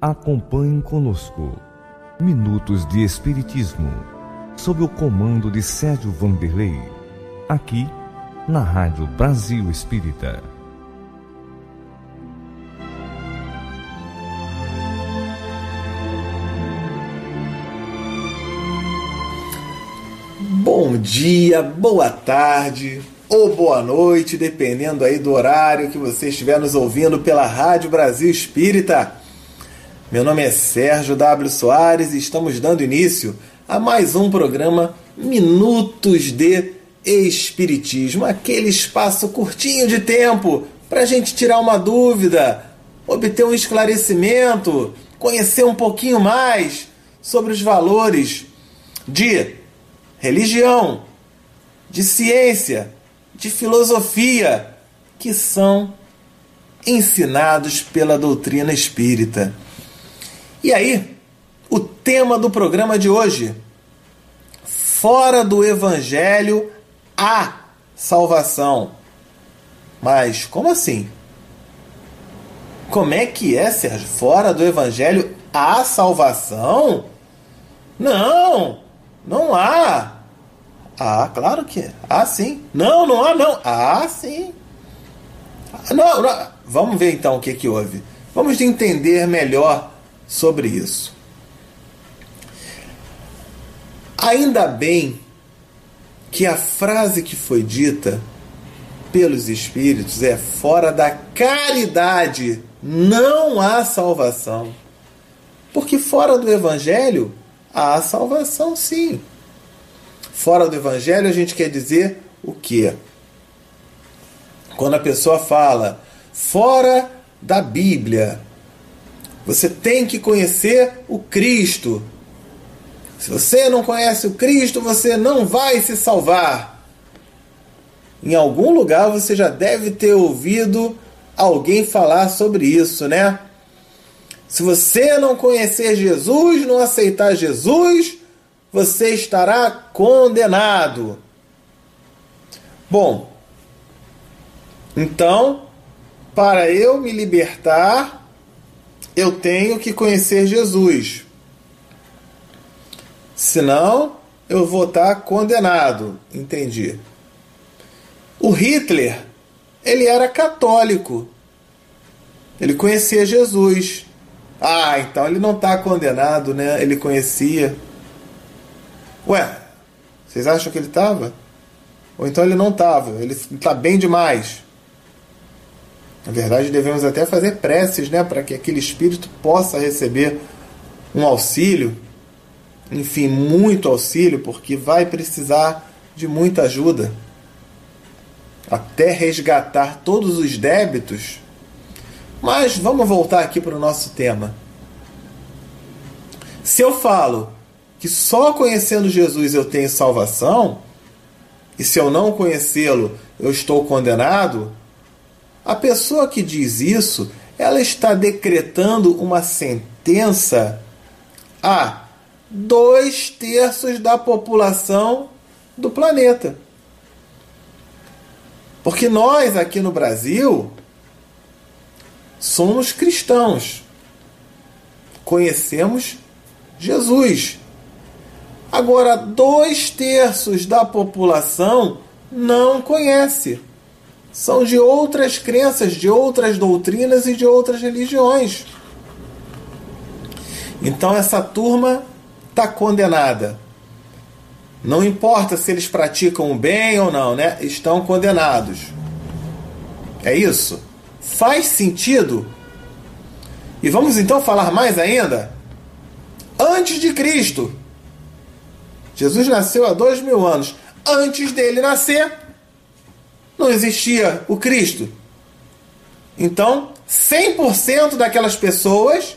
Acompanhe conosco Minutos de Espiritismo, sob o comando de Sérgio Vanderlei, aqui na Rádio Brasil Espírita. Bom dia, boa tarde ou boa noite, dependendo aí do horário que você estiver nos ouvindo pela Rádio Brasil Espírita. Meu nome é Sérgio W. Soares e estamos dando início a mais um programa Minutos de Espiritismo aquele espaço curtinho de tempo para a gente tirar uma dúvida, obter um esclarecimento, conhecer um pouquinho mais sobre os valores de religião, de ciência, de filosofia que são ensinados pela doutrina espírita. E aí, o tema do programa de hoje: fora do evangelho há salvação. Mas como assim? Como é que é, Sérgio? Fora do evangelho há salvação? Não, não há. Ah, claro que. Ah, sim. Não, não há, não. Ah, sim. Não, não. Vamos ver então o que, que houve. Vamos entender melhor sobre isso. Ainda bem que a frase que foi dita pelos Espíritos é: fora da caridade não há salvação. Porque fora do Evangelho há salvação, sim. Fora do Evangelho a gente quer dizer o quê? Quando a pessoa fala fora da Bíblia, você tem que conhecer o Cristo. Se você não conhece o Cristo, você não vai se salvar. Em algum lugar você já deve ter ouvido alguém falar sobre isso, né? Se você não conhecer Jesus, não aceitar Jesus, você estará condenado. Bom, então, para eu me libertar, eu tenho que conhecer Jesus. Senão, eu vou estar condenado. Entendi. O Hitler, ele era católico. Ele conhecia Jesus. Ah, então ele não está condenado, né? Ele conhecia. Ué, vocês acham que ele estava? Ou então ele não estava? Ele está bem demais. Na verdade, devemos até fazer preces né, para que aquele espírito possa receber um auxílio, enfim, muito auxílio, porque vai precisar de muita ajuda até resgatar todos os débitos. Mas vamos voltar aqui para o nosso tema. Se eu falo que só conhecendo Jesus eu tenho salvação, e se eu não conhecê-lo eu estou condenado, a pessoa que diz isso, ela está decretando uma sentença a dois terços da população do planeta. Porque nós aqui no Brasil somos cristãos, conhecemos Jesus. Agora, dois terços da população não conhece são de outras crenças, de outras doutrinas e de outras religiões. Então essa turma está condenada. Não importa se eles praticam o bem ou não, né? Estão condenados. É isso? Faz sentido? E vamos então falar mais ainda? Antes de Cristo. Jesus nasceu há dois mil anos. Antes dele nascer, não existia o Cristo. Então, 100% daquelas pessoas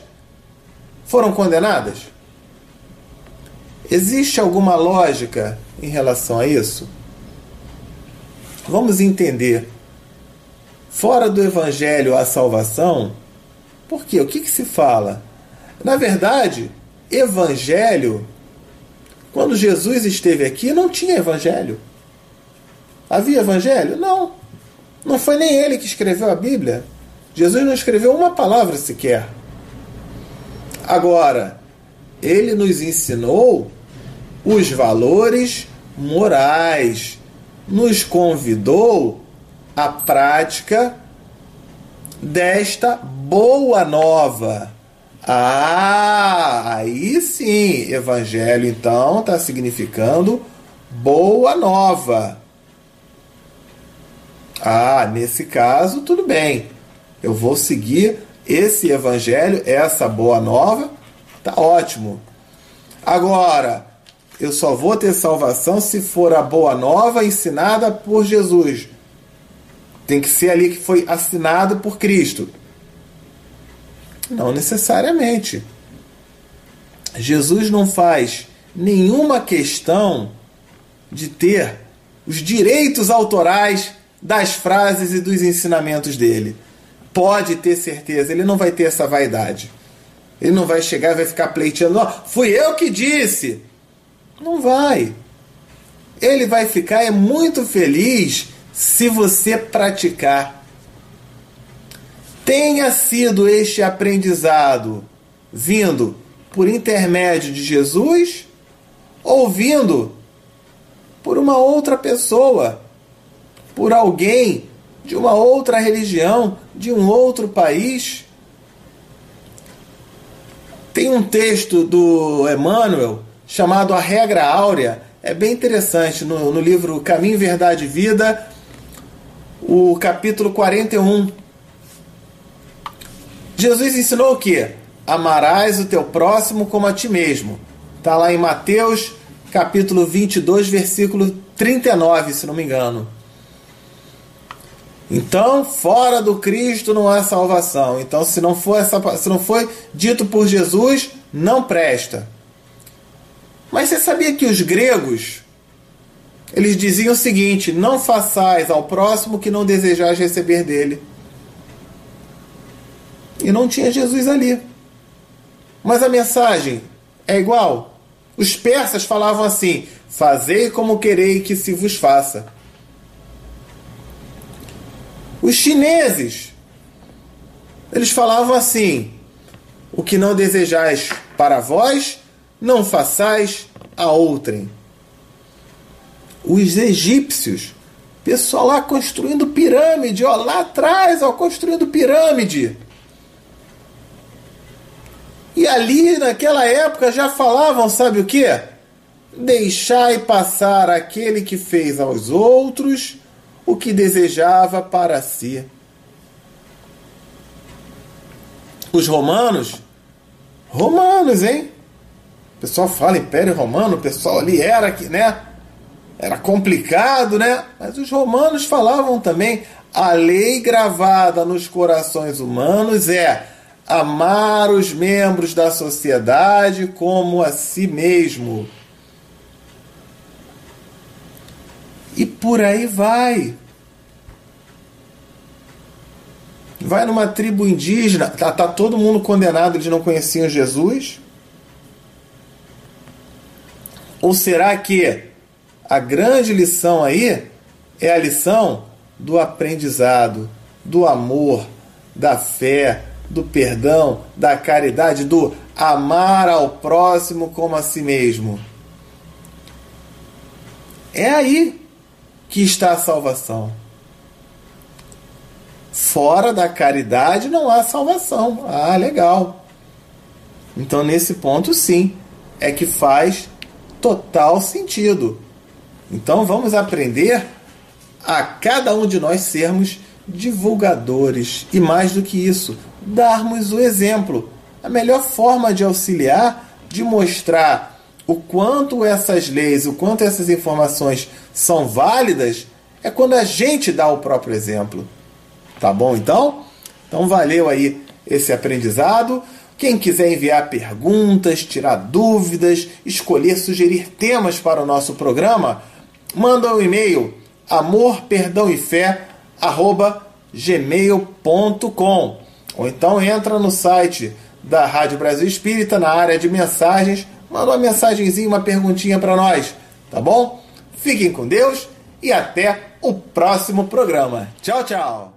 foram condenadas? Existe alguma lógica em relação a isso? Vamos entender. Fora do Evangelho a salvação, por quê? O que, que se fala? Na verdade, Evangelho, quando Jesus esteve aqui, não tinha Evangelho. Havia evangelho? Não. Não foi nem ele que escreveu a Bíblia. Jesus não escreveu uma palavra sequer. Agora, ele nos ensinou os valores morais, nos convidou à prática desta boa nova. Ah, aí sim, evangelho então está significando boa nova. Ah, nesse caso, tudo bem. Eu vou seguir esse evangelho, essa boa nova, tá ótimo. Agora, eu só vou ter salvação se for a boa nova ensinada por Jesus. Tem que ser ali que foi assinado por Cristo. Não necessariamente. Jesus não faz nenhuma questão de ter os direitos autorais das frases e dos ensinamentos dele. Pode ter certeza, ele não vai ter essa vaidade. Ele não vai chegar e vai ficar pleiteando, oh, fui eu que disse. Não vai. Ele vai ficar é muito feliz se você praticar tenha sido este aprendizado vindo por intermédio de Jesus ou vindo por uma outra pessoa, por alguém de uma outra religião, de um outro país. Tem um texto do Emmanuel chamado A Regra Áurea, é bem interessante, no, no livro Caminho, Verdade e Vida, o capítulo 41, Jesus ensinou o que? Amarás o teu próximo como a ti mesmo. Está lá em Mateus capítulo 22, versículo 39, se não me engano. Então, fora do Cristo não há salvação. Então, se não for essa, se não foi dito por Jesus, não presta. Mas você sabia que os gregos eles diziam o seguinte: não façais ao próximo que não desejais receber dele. E não tinha Jesus ali. Mas a mensagem é igual. Os persas falavam assim: Fazei como querei que se vos faça. Os chineses, eles falavam assim: O que não desejais para vós, não façais a outrem. Os egípcios, pessoal lá construindo pirâmide, ó, lá atrás, ó, construindo pirâmide. E ali, naquela época, já falavam, sabe o que? Deixai passar aquele que fez aos outros o que desejava para si. Os romanos, romanos, hein? O pessoal fala Império Romano, o pessoal ali era que, né? Era complicado, né? Mas os romanos falavam também a lei gravada nos corações humanos é amar os membros da sociedade como a si mesmo. E por aí vai. Vai numa tribo indígena, tá, tá todo mundo condenado, eles não conheciam Jesus? Ou será que a grande lição aí é a lição do aprendizado, do amor, da fé, do perdão, da caridade, do amar ao próximo como a si mesmo. É aí que está a salvação. Fora da caridade não há salvação. Ah, legal. Então, nesse ponto, sim, é que faz total sentido. Então, vamos aprender a cada um de nós sermos divulgadores e, mais do que isso, darmos o exemplo. A melhor forma de auxiliar, de mostrar o quanto essas leis, o quanto essas informações são válidas, é quando a gente dá o próprio exemplo. Tá bom então? Então valeu aí esse aprendizado. Quem quiser enviar perguntas, tirar dúvidas, escolher, sugerir temas para o nosso programa, manda um e-mail amor, perdão e fé, arroba gmail.com ou então entra no site da Rádio Brasil Espírita, na área de mensagens, manda uma mensagenzinha, uma perguntinha para nós, tá bom? Fiquem com Deus e até o próximo programa. Tchau, tchau!